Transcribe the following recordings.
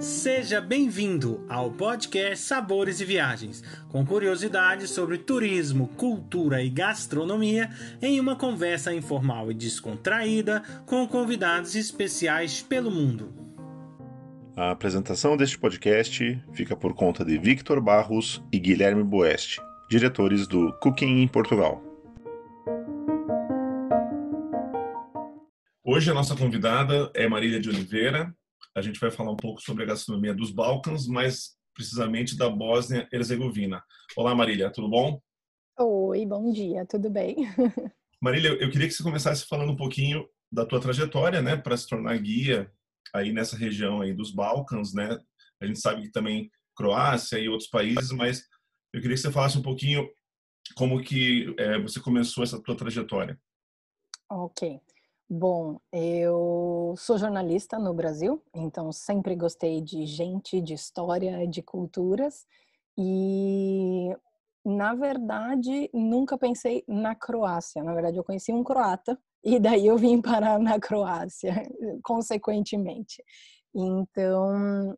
Seja bem-vindo ao podcast Sabores e Viagens, com curiosidades sobre turismo, cultura e gastronomia, em uma conversa informal e descontraída com convidados especiais pelo mundo. A apresentação deste podcast fica por conta de Victor Barros e Guilherme Boeste, diretores do Cooking em Portugal. Hoje a nossa convidada é Marília de Oliveira, a gente vai falar um pouco sobre a gastronomia dos Balcãs, mais precisamente da Bósnia-Herzegovina. Olá, Marília, tudo bom? Oi, bom dia, tudo bem? Marília, eu queria que você começasse falando um pouquinho da tua trajetória, né, para se tornar guia aí nessa região aí dos Balcãs, né? A gente sabe que também Croácia e outros países, mas eu queria que você falasse um pouquinho como que é, você começou essa tua trajetória. Ok. Bom, eu sou jornalista no Brasil, então sempre gostei de gente, de história, de culturas e na verdade nunca pensei na Croácia. Na verdade, eu conheci um croata e daí eu vim parar na Croácia, consequentemente. Então,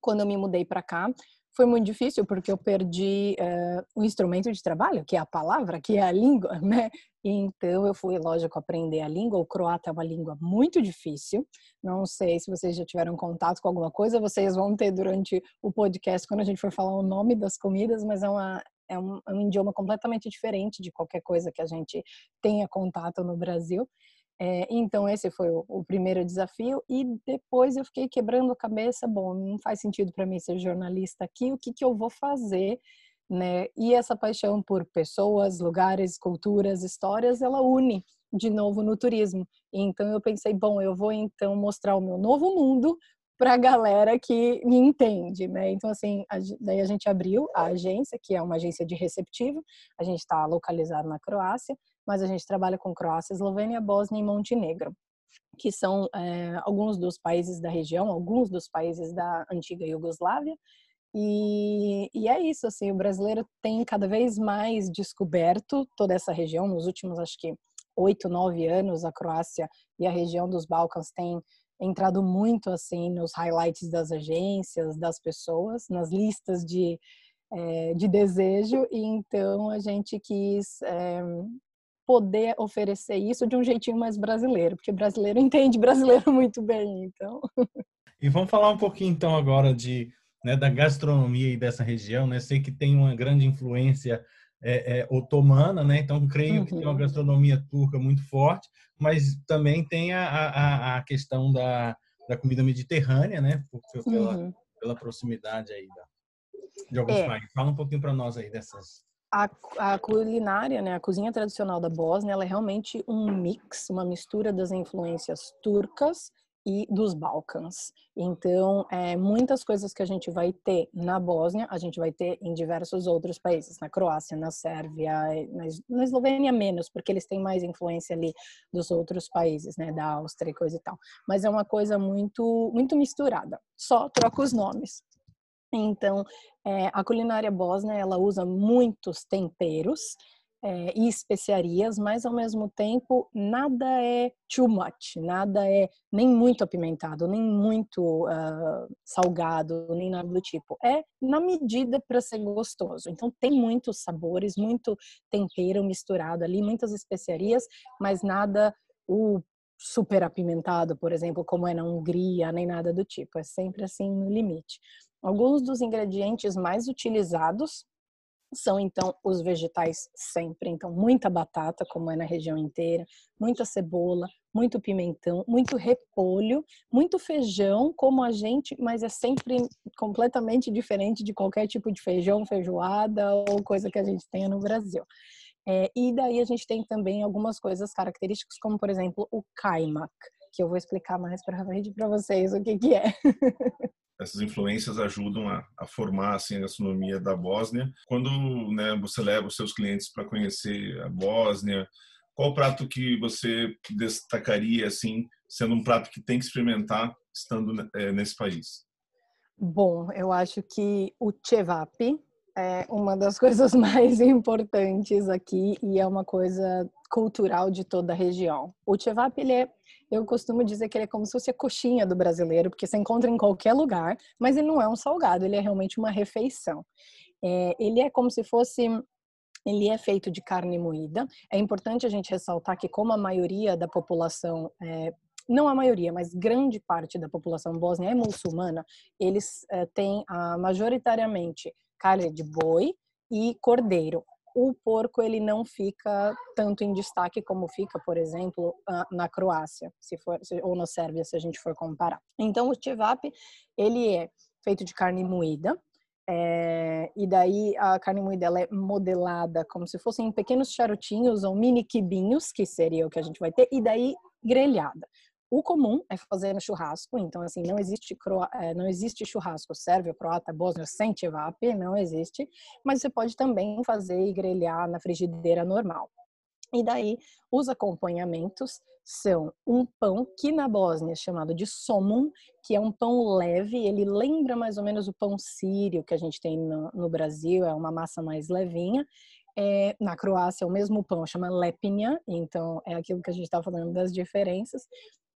quando eu me mudei para cá, foi muito difícil porque eu perdi uh, o instrumento de trabalho, que é a palavra, que é a língua, né? Então eu fui, lógico, aprender a língua. O croata é uma língua muito difícil. Não sei se vocês já tiveram contato com alguma coisa, vocês vão ter durante o podcast quando a gente for falar o nome das comidas, mas é uma é um, é um idioma completamente diferente de qualquer coisa que a gente tenha contato no Brasil. É, então esse foi o, o, primeiro desafio e depois eu fiquei quebrando a cabeça, bom, não faz sentido para mim ser jornalista aqui, o que que eu vou fazer, né? E essa paixão por pessoas, lugares, culturas, histórias, ela une de novo no turismo. Então eu pensei, bom, eu vou então mostrar o meu novo mundo para a galera que me entende, né? Então, assim, a, daí a gente abriu a agência, que é uma agência de receptivo, a gente está localizado na Croácia, mas a gente trabalha com Croácia, Eslovênia, Bósnia e Montenegro, que são é, alguns dos países da região, alguns dos países da antiga Iugoslávia. E, e é isso, assim, o brasileiro tem cada vez mais descoberto toda essa região. Nos últimos, acho que, oito, nove anos, a Croácia e a região dos Balcãs têm entrado muito assim nos highlights das agências, das pessoas, nas listas de, é, de desejo, e então a gente quis é, poder oferecer isso de um jeitinho mais brasileiro, porque brasileiro entende brasileiro muito bem, então. E vamos falar um pouquinho então agora de né, da gastronomia e dessa região, né? Sei que tem uma grande influência é, é, otomana, né? Então creio uhum. que tem uma uhum. gastronomia turca muito forte, mas também tem a, a, a questão da, da comida mediterrânea, né? Pela, uhum. pela proximidade aí da, de alguns é. países. Fala um pouquinho para nós aí dessas a, a, culinária, né, a cozinha tradicional da Bósnia, ela é realmente um mix, uma mistura das influências turcas e dos Balcãs. Então, é, muitas coisas que a gente vai ter na Bósnia, a gente vai ter em diversos outros países, na Croácia, na Sérvia, na, na Eslovênia menos, porque eles têm mais influência ali dos outros países, né, da Áustria e coisa e tal. Mas é uma coisa muito, muito misturada. Só troca os nomes. Então, é, a culinária bósnia ela usa muitos temperos é, e especiarias, mas ao mesmo tempo nada é too much, nada é nem muito apimentado, nem muito uh, salgado, nem nada do tipo. É na medida para ser gostoso. Então tem muitos sabores, muito tempero misturado ali, muitas especiarias, mas nada o super apimentado, por exemplo, como é na Hungria, nem nada do tipo. É sempre assim no limite. Alguns dos ingredientes mais utilizados são então os vegetais sempre, então muita batata, como é na região inteira, muita cebola, muito pimentão, muito repolho, muito feijão, como a gente, mas é sempre completamente diferente de qualquer tipo de feijão, feijoada ou coisa que a gente tenha no Brasil. É, e daí a gente tem também algumas coisas características, como por exemplo o kaimak, que eu vou explicar mais para frente para vocês o que, que é. essas influências ajudam a, a, formar assim, a gastronomia da Bósnia. Quando né, você leva os seus clientes para conhecer a Bósnia, qual prato que você destacaria assim, sendo um prato que tem que experimentar estando é, nesse país? Bom, eu acho que o cevap é uma das coisas mais importantes aqui e é uma coisa cultural de toda a região. O chevap, ele é, eu costumo dizer que ele é como se fosse a coxinha do brasileiro, porque você encontra em qualquer lugar, mas ele não é um salgado, ele é realmente uma refeição. É, ele é como se fosse ele é feito de carne moída. É importante a gente ressaltar que, como a maioria da população é, não a maioria, mas grande parte da população bósnia é muçulmana, eles uh, têm uh, majoritariamente carne de boi e cordeiro. O porco ele não fica tanto em destaque como fica, por exemplo, na Croácia, se for ou na Sérvia, se a gente for comparar. Então o chevap ele é feito de carne moída, é, e daí a carne moída ela é modelada como se fossem pequenos charutinhos ou mini quibinhos, que seria o que a gente vai ter, e daí grelhada. O comum é fazer no churrasco, então assim não existe é, não existe churrasco sérvio, croata, bósnio sem chevap, não existe, mas você pode também fazer e grelhar na frigideira normal. E daí os acompanhamentos são um pão que na Bósnia é chamado de somun, que é um pão leve, ele lembra mais ou menos o pão sírio que a gente tem no, no Brasil, é uma massa mais levinha, é, na Croácia é o mesmo pão, chama lepinja, então é aquilo que a gente está falando das diferenças.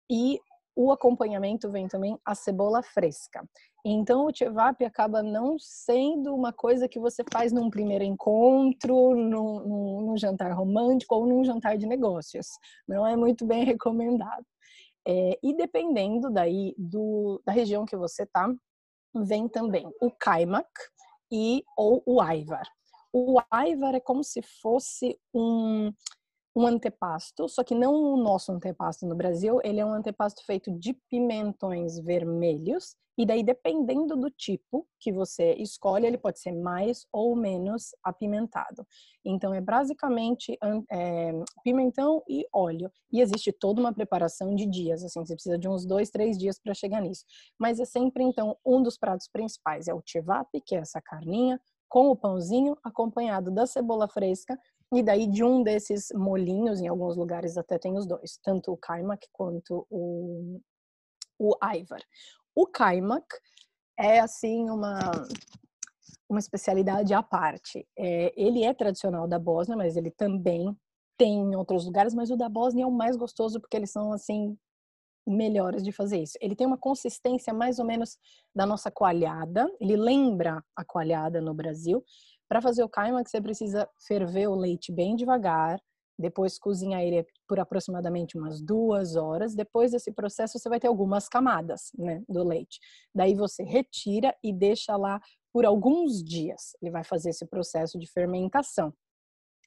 E o acompanhamento vem também a cebola fresca. Então o chevap acaba não sendo uma coisa que você faz num primeiro encontro, num, num, num jantar romântico ou num jantar de negócios. Não é muito bem recomendado. É, e dependendo daí do, da região que você tá, vem também o kaimak e ou o aivar. O aivar é como se fosse um um antepasto, só que não o nosso antepasto no Brasil, ele é um antepasto feito de pimentões vermelhos, e daí dependendo do tipo que você escolhe, ele pode ser mais ou menos apimentado. Então é basicamente é, pimentão e óleo, e existe toda uma preparação de dias, assim, você precisa de uns dois, três dias para chegar nisso. Mas é sempre então um dos pratos principais é o chevap, que é essa carninha, com o pãozinho, acompanhado da cebola fresca e daí de um desses molinhos, em alguns lugares até tem os dois, tanto o kaimak quanto o, o aivar. O kaimak é assim uma uma especialidade à parte. É, ele é tradicional da Bósnia, mas ele também tem em outros lugares, mas o da Bósnia é o mais gostoso porque eles são assim melhores de fazer isso. Ele tem uma consistência mais ou menos da nossa coalhada, ele lembra a coalhada no Brasil, para fazer o caimac, você precisa ferver o leite bem devagar, depois cozinhar ele por aproximadamente umas duas horas. Depois desse processo, você vai ter algumas camadas né, do leite. Daí você retira e deixa lá por alguns dias. Ele vai fazer esse processo de fermentação.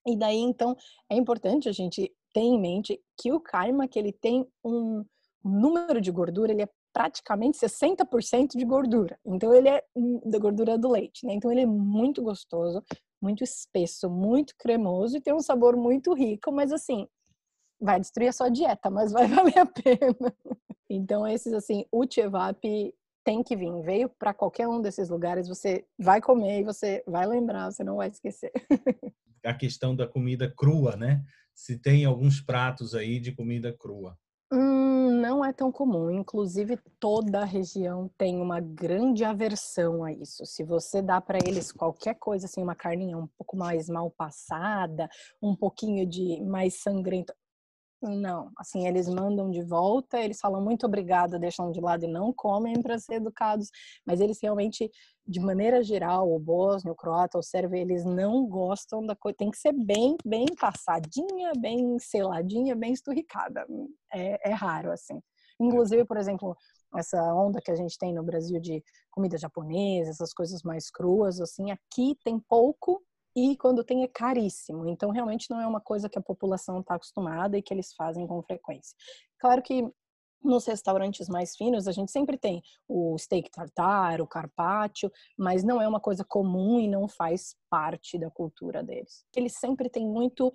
E daí, então, é importante a gente ter em mente que o caimac, ele tem um número de gordura, ele é praticamente 60% de gordura. Então ele é da gordura do leite, né? Então ele é muito gostoso, muito espesso, muito cremoso e tem um sabor muito rico, mas assim, vai destruir a sua dieta, mas vai valer a pena. Então esses assim, o chevap tem que vir, veio para qualquer um desses lugares, você vai comer e você vai lembrar, você não vai esquecer. A questão da comida crua, né? Se tem alguns pratos aí de comida crua. Hum, não é tão comum. Inclusive, toda a região tem uma grande aversão a isso. Se você dá para eles qualquer coisa, assim, uma carninha um pouco mais mal passada, um pouquinho de mais sangrento, não, assim, eles mandam de volta, eles falam muito obrigado, deixam de lado e não comem para ser educados, mas eles realmente, de maneira geral, o bósnio, o croata, o sérvio, eles não gostam da coisa, tem que ser bem, bem passadinha, bem seladinha, bem esturricada. É, é raro, assim. Inclusive, por exemplo, essa onda que a gente tem no Brasil de comida japonesa, essas coisas mais cruas, assim, aqui tem pouco e quando tem é caríssimo. Então, realmente não é uma coisa que a população está acostumada e que eles fazem com frequência. Claro que nos restaurantes mais finos, a gente sempre tem o steak tartar, o carpaccio, mas não é uma coisa comum e não faz parte da cultura deles. Eles sempre têm muito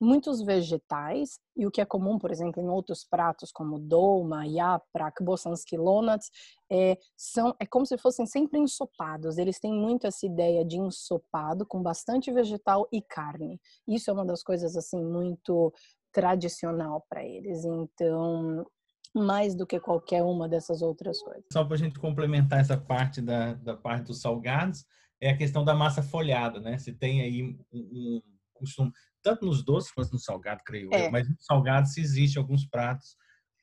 muitos vegetais, e o que é comum, por exemplo, em outros pratos como dolma, yaprak, bosanski lonats, é, são, é como se fossem sempre ensopados. Eles têm muito essa ideia de ensopado com bastante vegetal e carne. Isso é uma das coisas assim muito tradicional para eles. Então, mais do que qualquer uma dessas outras coisas. Só para a gente complementar essa parte da, da parte dos salgados, é a questão da massa folhada, né? Se tem aí um, um costume, tanto nos doces quanto no salgado, creio é. eu, mas no salgado se existe alguns pratos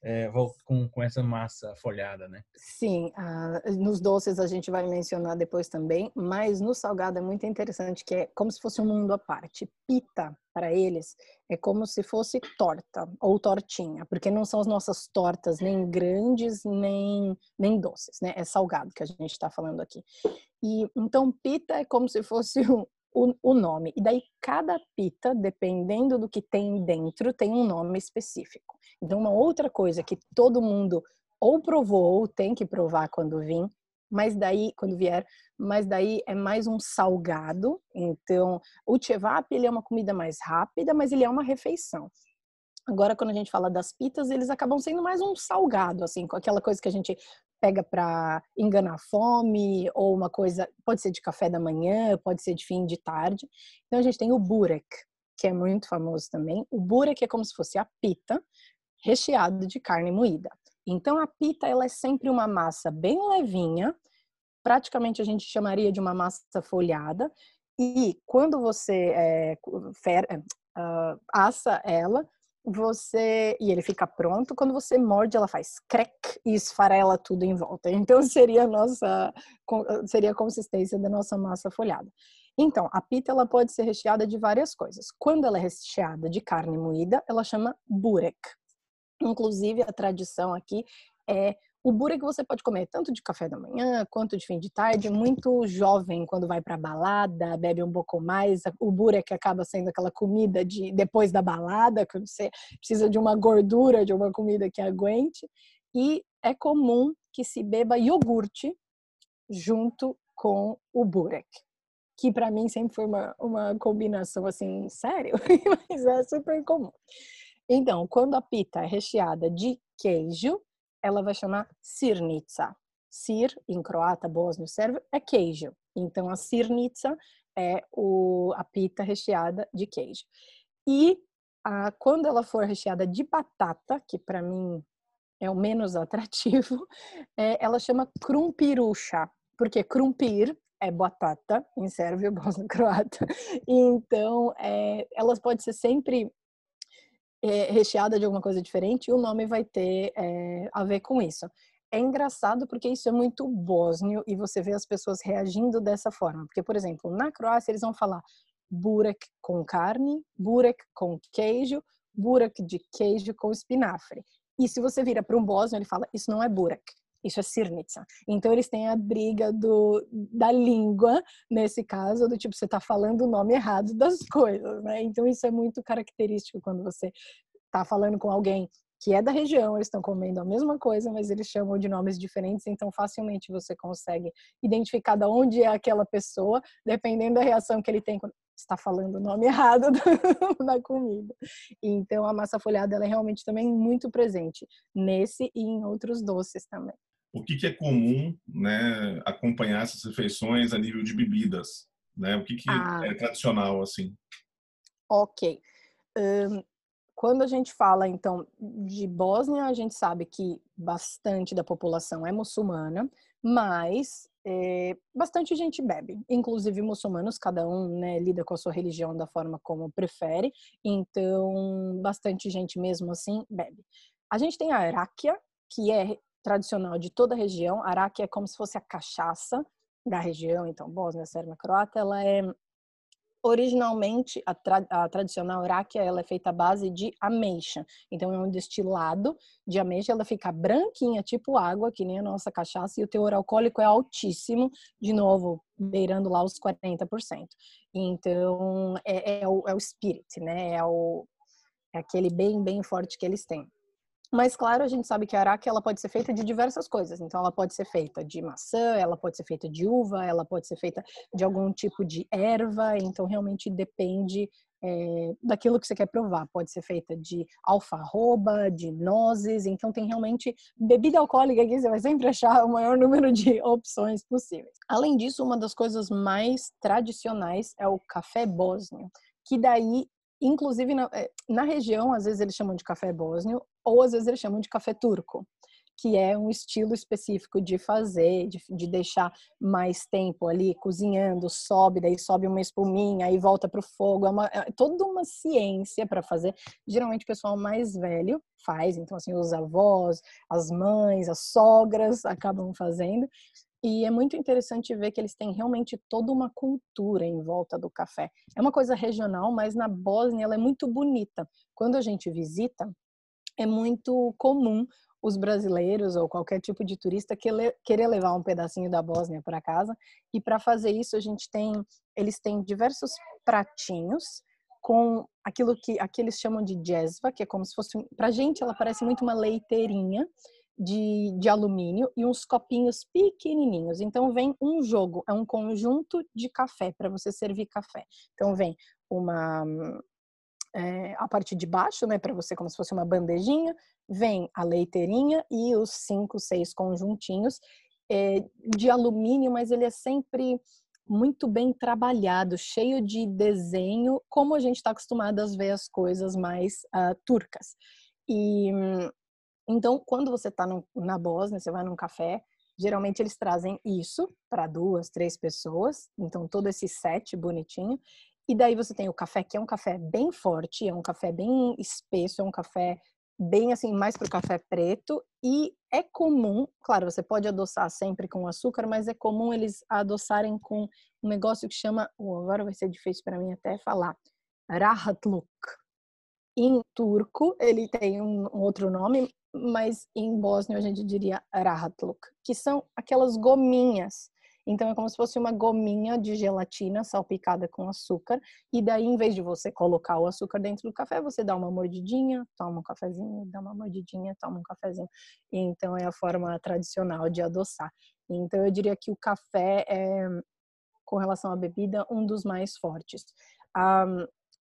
é, com, com essa massa folhada, né? Sim, uh, nos doces a gente vai mencionar depois também, mas no salgado é muito interessante que é como se fosse um mundo à parte. Pita, para eles, é como se fosse torta ou tortinha, porque não são as nossas tortas nem grandes, nem, nem doces, né? É salgado que a gente está falando aqui. E então pita é como se fosse um, o, o, nome. E daí cada pita, dependendo do que tem dentro, tem um nome específico. Então, uma outra coisa que todo mundo ou provou ou tem que provar quando vir, mas daí, quando vier, mas daí é mais um salgado. Então, o chevap, ele é uma comida mais rápida, mas ele é uma refeição. Agora, quando a gente fala das pitas, eles acabam sendo mais um salgado, assim, com aquela coisa que a gente pega para enganar fome, ou uma coisa, pode ser de café da manhã, pode ser de fim de tarde. Então, a gente tem o burek, que é muito famoso também. O burek é como se fosse a pita, recheado de carne moída. Então a pita ela é sempre uma massa bem levinha, praticamente a gente chamaria de uma massa folhada. E quando você é, fer, uh, assa ela, você e ele fica pronto. Quando você morde, ela faz crack e esfarela tudo em volta. Então seria a nossa seria a consistência da nossa massa folhada. Então, a pita ela pode ser recheada de várias coisas. Quando ela é recheada de carne moída, ela chama burek. Inclusive, a tradição aqui é o burek você pode comer tanto de café da manhã quanto de fim de tarde. Muito jovem, quando vai para balada, bebe um pouco mais. O burek acaba sendo aquela comida de depois da balada, quando você precisa de uma gordura, de uma comida que aguente. E é comum que se beba iogurte junto com o burek que para mim sempre foi uma, uma combinação assim, sério, mas é super comum. Então, quando a pita é recheada de queijo, ela vai chamar sirnica. Sir, em croata, bósnio, sérvio, é queijo. Então, a sirnica é o, a pita recheada de queijo. E a, quando ela for recheada de batata, que para mim é o menos atrativo, é, ela chama krumpirucha, porque krumpir é batata em sérvio, bósnio, croata. Então, é, elas podem ser sempre é, recheada de alguma coisa diferente, e o nome vai ter é, a ver com isso. É engraçado porque isso é muito bósnio e você vê as pessoas reagindo dessa forma. Porque, por exemplo, na Croácia eles vão falar burek com carne, burek com queijo, burek de queijo com espinafre. E se você vira para um bósnio, ele fala, isso não é burek, isso é sirnica. Então eles têm a briga do, da língua, nesse caso, do tipo, você está falando o nome errado das coisas, né? Então isso é muito característico quando você está falando com alguém que é da região, eles estão comendo a mesma coisa, mas eles chamam de nomes diferentes, então facilmente você consegue identificar de onde é aquela pessoa, dependendo da reação que ele tem quando está falando o nome errado da comida. Então a massa folhada ela é realmente também muito presente nesse e em outros doces também o que, que é comum né, acompanhar essas refeições a nível de bebidas? Né? O que, que ah. é tradicional assim? Ok. Um, quando a gente fala então de Bósnia, a gente sabe que bastante da população é muçulmana, mas é, bastante gente bebe, inclusive muçulmanos, cada um né, lida com a sua religião da forma como prefere, então bastante gente mesmo assim bebe. A gente tem a Aráquia, que é tradicional de toda a região. Araque é como se fosse a cachaça da região, então Bósnia, Sérvia, Croata, ela é originalmente a, tra a tradicional Araque ela é feita à base de ameixa. Então é um destilado de ameixa, ela fica branquinha, tipo água, que nem a nossa cachaça, e o teor alcoólico é altíssimo, de novo, beirando lá os 40%. Então é, é, o, é o spirit, né? É, o, é aquele bem, bem forte que eles têm. Mas claro, a gente sabe que a araque ela pode ser feita de diversas coisas. Então ela pode ser feita de maçã, ela pode ser feita de uva, ela pode ser feita de algum tipo de erva. Então realmente depende é, daquilo que você quer provar. Pode ser feita de alfarroba, de nozes. Então tem realmente bebida alcoólica aqui você vai sempre achar o maior número de opções possíveis. Além disso, uma das coisas mais tradicionais é o café bósnio, que daí Inclusive, na, eh, na região, às vezes eles chamam de café bósnio, ou às vezes eles chamam de café turco, que é um estilo específico de fazer, de, de deixar mais tempo ali cozinhando, sobe, daí sobe uma espuminha, aí volta para o fogo. É, uma, é toda uma ciência para fazer. Geralmente o pessoal mais velho faz, então assim, os avós, as mães, as sogras acabam fazendo. E é muito interessante ver que eles têm realmente toda uma cultura em volta do café. É uma coisa regional, mas na Bósnia ela é muito bonita. Quando a gente visita, é muito comum os brasileiros ou qualquer tipo de turista querer levar um pedacinho da Bósnia para casa. E para fazer isso, a gente tem, eles têm diversos pratinhos com aquilo que aqui eles chamam de jezva, que é como se fosse, para gente ela parece muito uma leiteirinha de, de alumínio e uns copinhos pequenininhos. Então vem um jogo, é um conjunto de café para você servir café. Então vem uma é, a parte de baixo, né, para você como se fosse uma bandejinha, vem a leiteirinha e os cinco, seis conjuntinhos é, de alumínio, mas ele é sempre muito bem trabalhado, cheio de desenho, como a gente está acostumado a ver as coisas mais uh, turcas. E então, quando você está na Bósnia, você vai num café, geralmente eles trazem isso para duas, três pessoas, então todo esse set bonitinho. E daí você tem o café, que é um café bem forte, é um café bem espesso, é um café bem assim, mais para o café preto. E é comum, claro, você pode adoçar sempre com açúcar, mas é comum eles adoçarem com um negócio que chama, oh, agora vai ser difícil para mim até falar, rahatluk. Em turco, ele tem um, outro nome, mas em bósnio a gente diria rahatluk, que são aquelas gominhas então é como se fosse uma gominha de gelatina salpicada com açúcar. E daí, em vez de você colocar o açúcar dentro do café, você dá uma mordidinha, toma um cafezinho, dá uma mordidinha, toma um cafezinho. Então é a forma tradicional de adoçar. Então eu diria que o café é, com relação à bebida, um dos mais fortes. Um,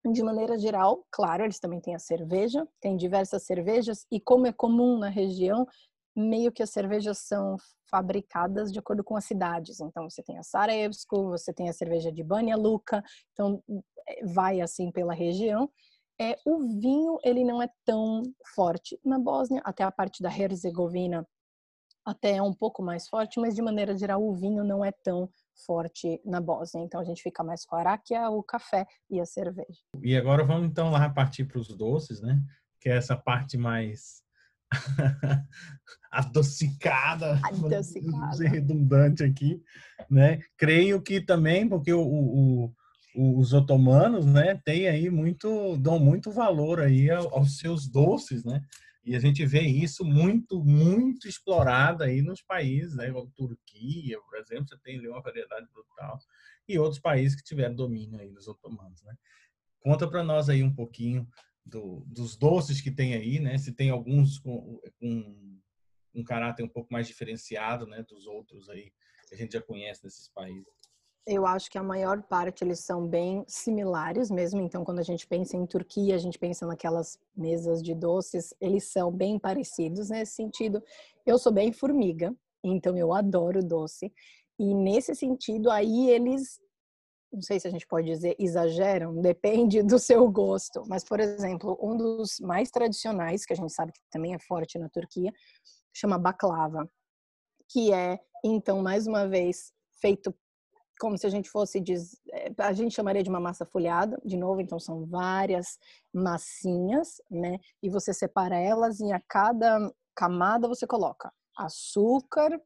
de maneira geral, claro, eles também têm a cerveja, tem diversas cervejas, e como é comum na região, meio que as cervejas são fabricadas de acordo com as cidades. Então, você tem a Sarajevsko, você tem a cerveja de Banja Luka, então é, vai assim pela região. É, o vinho, ele não é tão forte na Bósnia, até a parte da Herzegovina até é um pouco mais forte, mas de maneira geral o vinho não é tão forte na Bósnia. Então a gente fica mais com a aráquia, o café e a cerveja. E agora vamos então lá partir para os doces, né? Que é essa parte mais adocicada, adocicada. ser redundante aqui, né? Creio que também porque o, o, o, os otomanos, né, tem aí muito, dão muito valor aí aos seus doces, né? E a gente vê isso muito, muito explorado aí nos países, né? Como Turquia, por exemplo, você tem ali uma variedade brutal. E outros países que tiveram domínio aí dos otomanos, né? Conta para nós aí um pouquinho do, dos doces que tem aí, né? Se tem alguns com, com um caráter um pouco mais diferenciado, né, dos outros aí que a gente já conhece desses países. Eu acho que a maior parte eles são bem similares mesmo. Então, quando a gente pensa em Turquia, a gente pensa naquelas mesas de doces, eles são bem parecidos nesse sentido. Eu sou bem formiga, então eu adoro doce. E nesse sentido, aí eles não sei se a gente pode dizer exageram, depende do seu gosto. Mas, por exemplo, um dos mais tradicionais, que a gente sabe que também é forte na Turquia, chama baklava, que é, então, mais uma vez, feito como se a gente fosse, eh, a gente chamaria de uma massa folhada, de novo, então são várias massinhas, né? E você separa elas e a cada camada você coloca açúcar,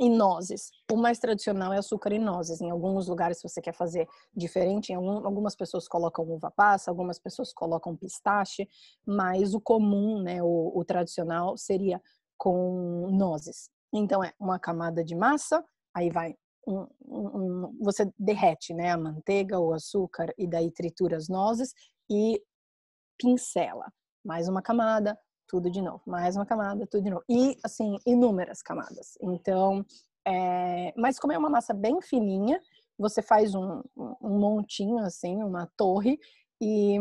e nozes. O mais tradicional é açúcar e nozes. Em alguns lugares, se você quer fazer diferente, algum, algumas pessoas colocam uva passa, algumas pessoas colocam pistache, mas o comum, né, o, o tradicional, seria com nozes. Então, é uma camada de massa, aí vai um, um, você derrete né, a manteiga, o açúcar, e daí tritura as nozes e pincela. Mais uma camada, tudo de novo, mais uma camada, tudo de novo. E, assim, inúmeras camadas. Então, é... mas como é uma massa bem fininha, você faz um, um montinho, assim, uma torre, e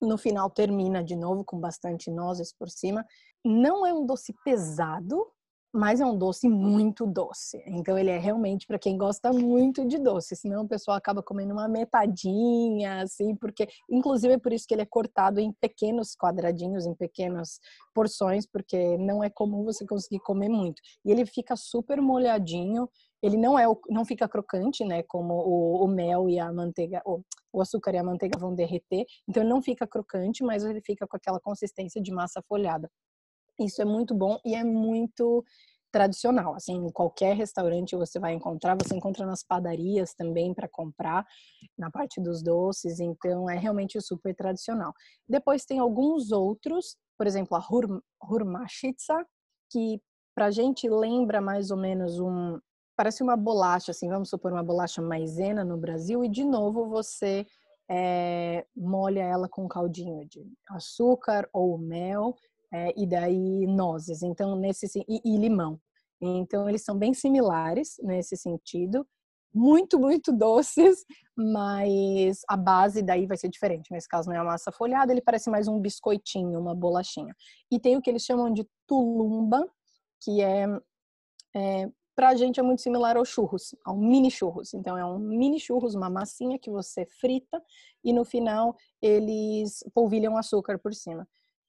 no final termina de novo com bastante nozes por cima. Não é um doce pesado, mas é um doce muito doce. Então ele é realmente para quem gosta muito de doce, senão o pessoal acaba comendo uma metadinha, assim, porque inclusive é por isso que ele é cortado em pequenos quadradinhos, em pequenas porções, porque não é comum você conseguir comer muito. E ele fica super molhadinho, ele não é não fica crocante, né, como o, o mel e a manteiga, o, o açúcar e a manteiga vão derreter, então ele não fica crocante, mas ele fica com aquela consistência de massa folhada. Isso é muito bom e é muito tradicional. Assim, em qualquer restaurante você vai encontrar, você encontra nas padarias também para comprar, na parte dos doces, então é realmente super tradicional. Depois tem alguns outros, por exemplo, a hurmachitsa, que pra gente lembra mais ou menos um parece uma bolacha, assim, vamos supor uma bolacha maisena no Brasil e de novo você é, molha ela com caldinho de açúcar ou mel é, e daí nozes, então nesse e, e limão. Então eles são bem similares nesse sentido, muito muito doces, mas a base daí vai ser diferente. Nesse caso não é a massa folhada, ele parece mais um biscoitinho, uma bolachinha. E tem o que eles chamam de tulumba, que é, é para a gente é muito similar ao churros, ao mini churros. Então é um mini churros, uma massinha que você frita e no final eles polvilham açúcar por cima.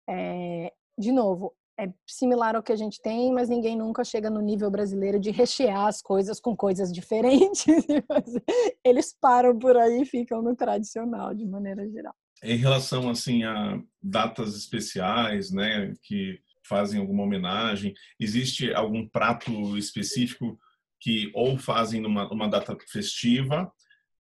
É, de novo, é similar ao que a gente tem, mas ninguém nunca chega no nível brasileiro de rechear as coisas com coisas diferentes. Eles param por aí e ficam no tradicional, de maneira geral. Em relação assim a datas especiais, né, que fazem alguma homenagem, existe algum prato específico que ou fazem numa, data festiva,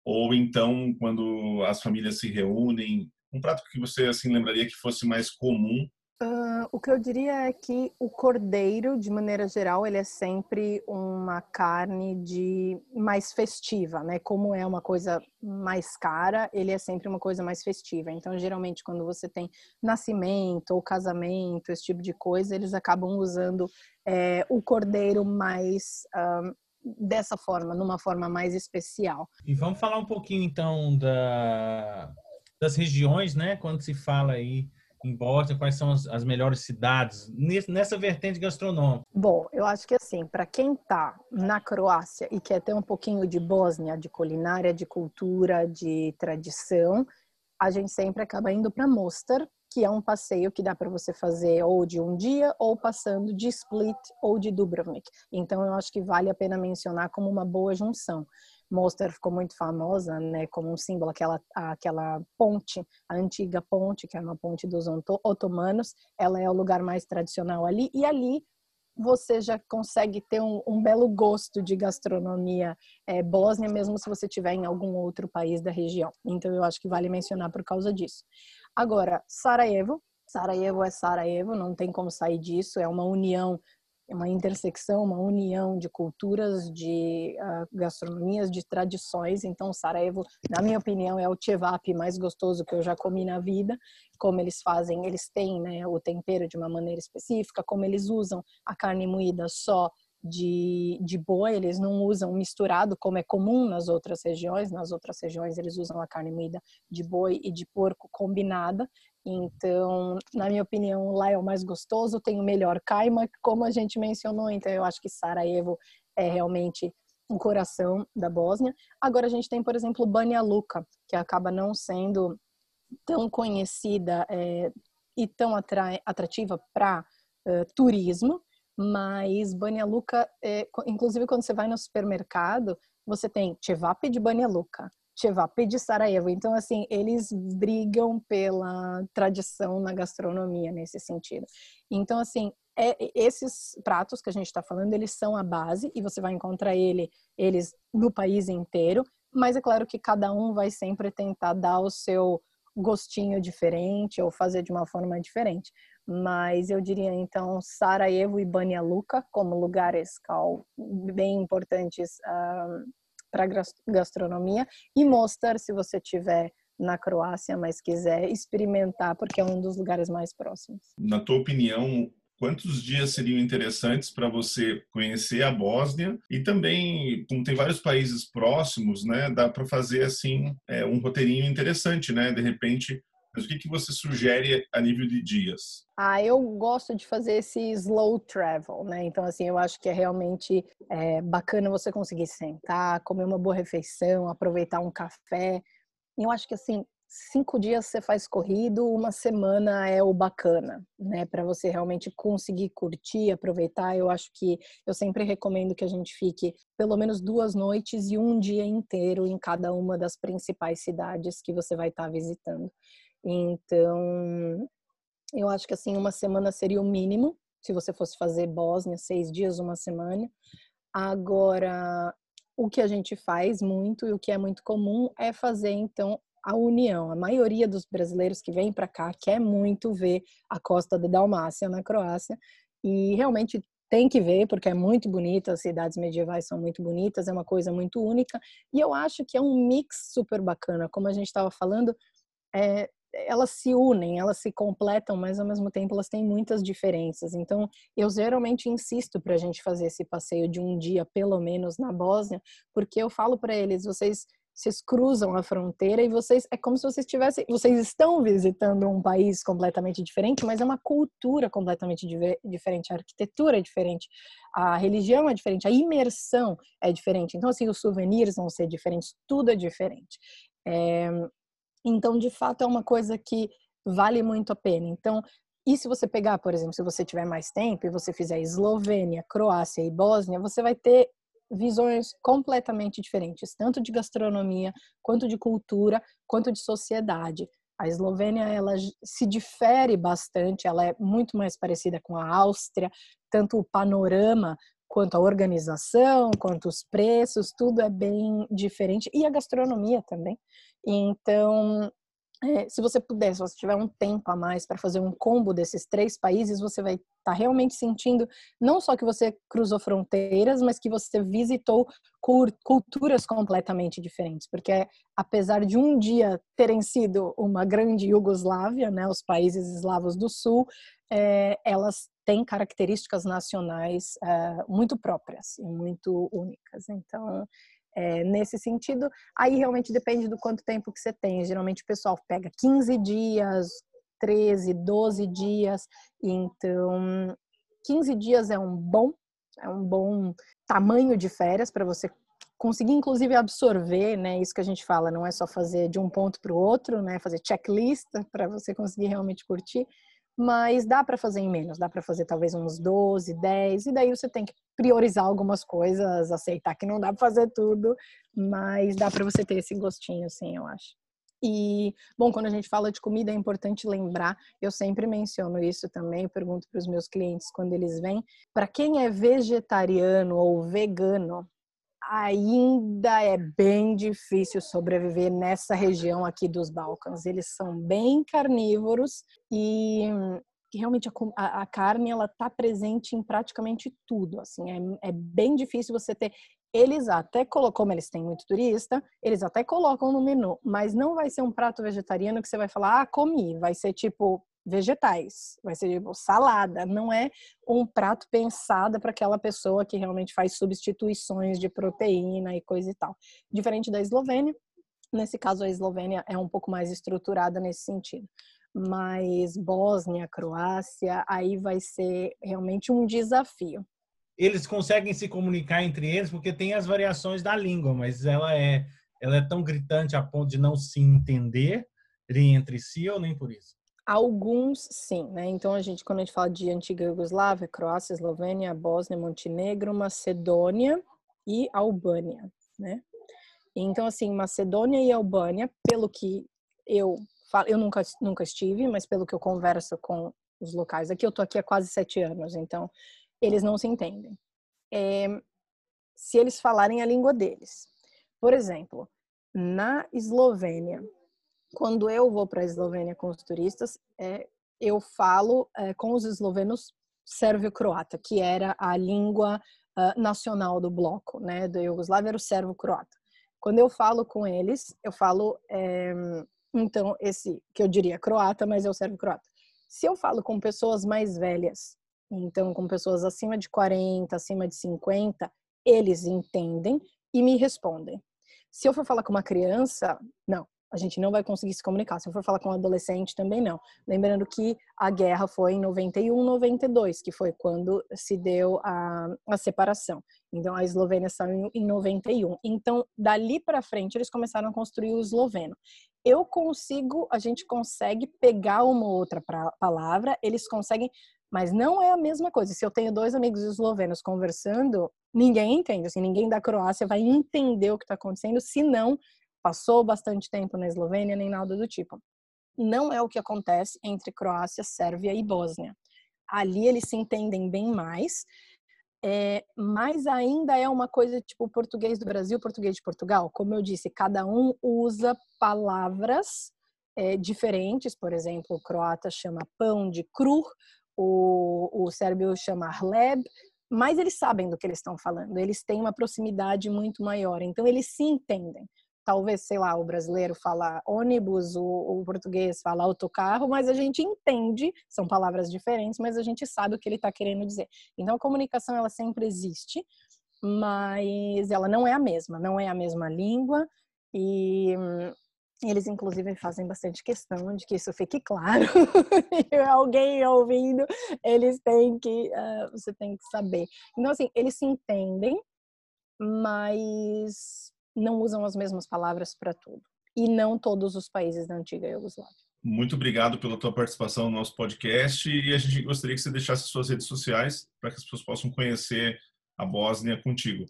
ou então quando as famílias se reúnem, um prato que você assim lembraria que fosse mais comum Uh, o que eu diria é que o cordeiro, de maneira geral, ele é sempre uma carne de mais festiva, né? Como é uma coisa mais cara, ele é sempre uma coisa mais festiva. Então, geralmente, quando você tem nascimento ou casamento, esse tipo de coisa, eles acabam usando é, o cordeiro mais dessa forma, numa forma mais especial. E vamos falar um pouquinho então da, das regiões, né? Quando se fala aí em Bósnia? Quais são as, as melhores cidades nessa vertente gastronômica? Bom, eu acho que assim, para quem está na Croácia e quer ter um pouquinho de Bósnia, de culinária, de cultura, de tradição, a gente sempre acaba indo para Mostar, que é um passeio que dá para você fazer ou de um dia ou passando de Split ou de Dubrovnik. Então eu acho que vale a pena mencionar como uma boa junção. Mostar ficou muito famosa, né, como um símbolo, aquela, aquela ponte, a antiga ponte, que é uma ponte dos otomanos, ela é o lugar mais tradicional ali, e ali você já consegue ter um, um belo gosto de gastronomia é, bósnia, mesmo se você estiver em algum outro país da região. Então, eu acho que vale mencionar por causa disso. Agora, Sarajevo. Sarajevo é Sarajevo, não tem como sair disso, é uma união uma intersecção, uma união de culturas, de uh, gastronomias, de tradições. Então, Sarajevo, na minha opinião, é o chevap mais gostoso que eu já comi na vida. Como eles fazem, eles têm né, o tempero de uma maneira específica, como eles usam a carne moída só de, de boi, eles não usam misturado como é comum nas outras regiões. Nas outras regiões eles usam a carne moída de boi e de porco combinada. Então, na minha opinião, lá é o mais gostoso, tem o melhor caima, como a gente mencionou. Então, eu acho que Sarajevo é realmente o coração da Bósnia. Agora a gente tem, por exemplo, Banja Luka, que acaba não sendo tão conhecida é, e tão atrativa para uh, turismo, mas Banja Luka, é, inclusive quando você vai no supermercado, você tem Chevap de Banja Luka, Chevap de Sarajevo. Então, assim, eles brigam pela tradição na gastronomia nesse sentido. Então, assim, é, esses pratos que a gente está falando, eles são a base e você vai encontrar ele, eles no país inteiro. Mas é claro que cada um vai sempre tentar dar o seu gostinho diferente ou fazer de uma forma diferente mas eu diria então Sarajevo e Banja Luka como lugares bem importantes uh, para gastronomia. E Mostar se você tiver na Croácia, mas quiser experimentar porque é um dos lugares mais próximos. Na tua opinião, quantos dias seriam interessantes para você conhecer a Bósnia? E também como tem vários países próximos né dá para fazer assim é, um roteirinho interessante né? De repente Mas o que, que você sugere a nível de dias? Ah, eu gosto de fazer esse slow travel, né? Então, assim, eu acho que é realmente é, bacana você conseguir sentar, comer uma boa refeição, aproveitar um café. Eu acho que, assim, cinco dias você faz corrido, uma semana é o bacana, né? Para você realmente conseguir curtir, aproveitar. Eu acho que eu sempre recomendo que a gente fique pelo menos duas noites e um dia inteiro em cada uma das principais cidades que você vai estar tá visitando. Então, eu acho que assim uma semana seria o mínimo se você fosse fazer Bósnia, seis dias, uma semana. Agora, o que a gente faz muito e o que é muito comum é fazer então a união. A maioria dos brasileiros que vêm para cá quer muito ver a costa da Dalmácia na Croácia e realmente tem que ver porque é muito bonita, as cidades medievais são muito bonitas, é uma coisa muito única e eu acho que é um mix super bacana, como a gente estava falando, é, elas se unem, elas se completam, mas ao mesmo tempo elas têm muitas diferenças. Então, eu geralmente insisto para a gente fazer esse passeio de um dia, pelo menos, na Bósnia, porque eu falo para eles, vocês vocês cruzam a fronteira e vocês é como se vocês tivessem, vocês estão visitando um país completamente diferente, mas é uma cultura completamente diferente, a arquitetura é diferente, a religião é diferente, a imersão é diferente. Então assim, os souvenirs vão ser diferentes, tudo é diferente. É, então, de fato, é uma coisa que vale muito a pena. Então, e se você pegar, por exemplo, se você tiver mais tempo e você fizer Eslovênia, Croácia e Bósnia, você vai ter visões completamente diferentes, tanto de gastronomia, quanto de cultura, quanto de sociedade. A Eslovênia ela se difere bastante, ela é muito mais parecida com a Áustria, tanto o panorama quanto a organização, quanto os preços, tudo é bem diferente e a gastronomia também. Então, é, se você puder, se você tiver um tempo a mais para fazer um combo desses três países, você vai estar tá realmente sentindo não só que você cruzou fronteiras, mas que você visitou culturas completamente diferentes. Porque apesar de um dia terem sido uma grande Iugoslávia, né, os países eslavos do sul, é, elas têm características nacionais é, muito próprias e muito únicas. Então, é, nesse sentido. Aí realmente depende do quanto tempo que você tem. Geralmente o pessoal pega 15 dias, 13, 12 dias. Então, 15 dias é um bom, é um bom tamanho de férias para você conseguir inclusive absorver, né? Isso que a gente fala, não é só fazer de um ponto para o outro, né? Fazer checklist para você conseguir realmente curtir, mas dá para fazer em menos, dá para fazer talvez uns 12, 10, e daí você tem que priorizar algumas coisas, aceitar que não dá para fazer tudo, mas dá para você ter esse gostinho, sim, eu acho. E, bom, quando a gente fala de comida, é importante lembrar, eu sempre menciono isso também, pergunto para os meus clientes quando eles vêm, para quem é vegetariano ou vegano, ainda é bem difícil sobreviver nessa região aqui dos Balcãs. Eles são bem carnívoros e realmente a, a, carne ela está presente em praticamente tudo. Assim, é, é bem difícil você ter. Eles até colocam, como eles têm muito turista, eles até colocam no menu, mas não vai ser um prato vegetariano que você vai falar, ah, comi. Vai ser tipo vegetais, vai ser tipo salada, não é um prato pensado para aquela pessoa que realmente faz substituições de proteína e coisa e tal. Diferente da Eslovênia, nesse caso a Eslovênia é um pouco mais estruturada nesse sentido. Mas Bósnia, Croácia, aí vai ser realmente um desafio. Eles conseguem se comunicar entre eles porque tem as variações da língua, mas ela é ela é tão gritante a ponto de não se entender entre si ou nem por isso? Alguns sim, né? Então a gente, quando a gente fala de antiga Iugoslávia, Croácia, Eslovênia, Bósnia, Montenegro, Macedônia e Albânia, né? Então assim, Macedônia e Albânia, pelo que eu falo, eu nunca nunca estive, mas pelo que eu converso com os locais aqui, eu tô aqui há quase sete anos, então eles não se entendem. É, se eles falarem a língua deles, por exemplo, na Eslovênia quando eu vou para a Eslovênia com os turistas, é, eu falo é, com os eslovenos sérvio-croata, que era a língua uh, nacional do bloco, né, do Iugoslávia, era o sérvio-croata. Quando eu falo com eles, eu falo, é, então, esse que eu diria croata, mas é o sérvio-croata. Se eu falo com pessoas mais velhas, então com pessoas acima de 40, acima de 50, eles entendem e me respondem. Se eu for falar com uma criança, não, a gente não vai conseguir se comunicar. Se eu for falar com um adolescente, também não. Lembrando que a guerra foi em 91, 92, que foi quando se deu a, a separação. Então, a Eslovênia saiu em 91. Então, dali para frente, eles começaram a construir o esloveno. Eu consigo, a gente consegue pegar uma outra palavra, eles conseguem, mas não é a mesma coisa. Se eu tenho dois amigos eslovenos conversando, ninguém entende, assim, ninguém da Croácia vai entender o que está acontecendo, se não passou bastante tempo na Eslovênia, nem nada do tipo. Não é o que acontece entre Croácia, Sérvia e Bósnia. Ali eles se entendem bem mais, é, mas ainda é uma coisa tipo português do Brasil, português de Portugal. Como eu disse, cada um usa palavras é, diferentes. Por exemplo, o croata chama pão de cru, o, o sérvio chama hleb, mas eles sabem do que eles estão falando. Eles têm uma proximidade muito maior, então eles se entendem talvez, sei lá, o brasileiro fala ônibus, o, o, português fala autocarro, mas a gente entende, são palavras diferentes, mas a gente sabe o que ele está querendo dizer. Então, a comunicação, ela sempre existe, mas ela não é a mesma, não é a mesma língua, e eles, inclusive, fazem bastante questão de que isso fique claro. Alguém ouvindo, eles têm que, uh, você tem que saber. Então, assim, eles se entendem, mas não usam as mesmas palavras para tudo. E não todos os países da antiga Iugoslávia. Muito obrigado pela tua participação no nosso podcast e a gente gostaria que você deixasse suas redes sociais para que as pessoas possam conhecer a Bósnia contigo.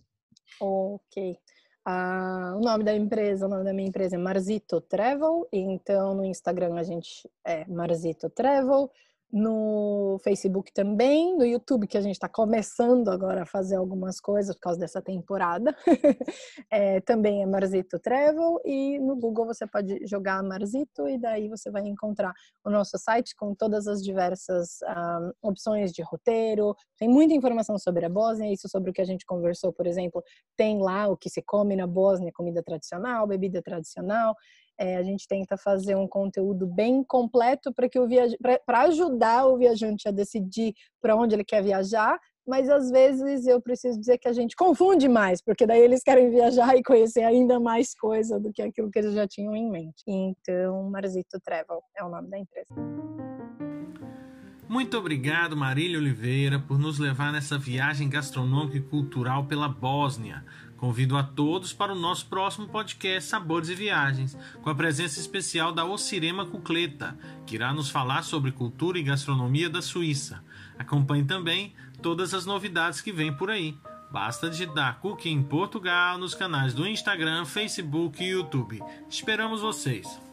Ok. Ah, o nome da empresa, o nome da minha empresa é Marzito Travel, então no Instagram a gente é Marzito Travel no Facebook também, no YouTube, que a gente está começando agora a fazer algumas coisas por causa dessa temporada. é, também é Marzito Travel, e no Google você pode jogar Marzito e daí você vai encontrar o nosso site com todas as diversas um, opções de roteiro. Tem muita informação sobre a Bósnia, isso sobre o que a gente conversou, por exemplo, tem lá o que se come na Bósnia, comida tradicional, bebida tradicional. É, a gente tenta fazer um conteúdo bem completo para que o para ajudar o viajante a decidir para onde ele quer viajar, mas às vezes eu preciso dizer que a gente confunde mais, porque daí eles querem viajar e conhecer ainda mais coisa do que aquilo que eles já tinham em mente. Então, Marzito Travel é o nome da empresa. Muito obrigado, Marília Oliveira, por nos levar nessa viagem gastronômica e cultural pela Bósnia. Convido a todos para o nosso próximo podcast Sabores e Viagens, com a presença especial da Ocirema Cucleta, que irá nos falar sobre cultura e gastronomia da Suíça. Acompanhe também todas as novidades que vêm por aí. Basta digitar Cooking Portugal nos canais do Instagram, Facebook e YouTube. Esperamos vocês!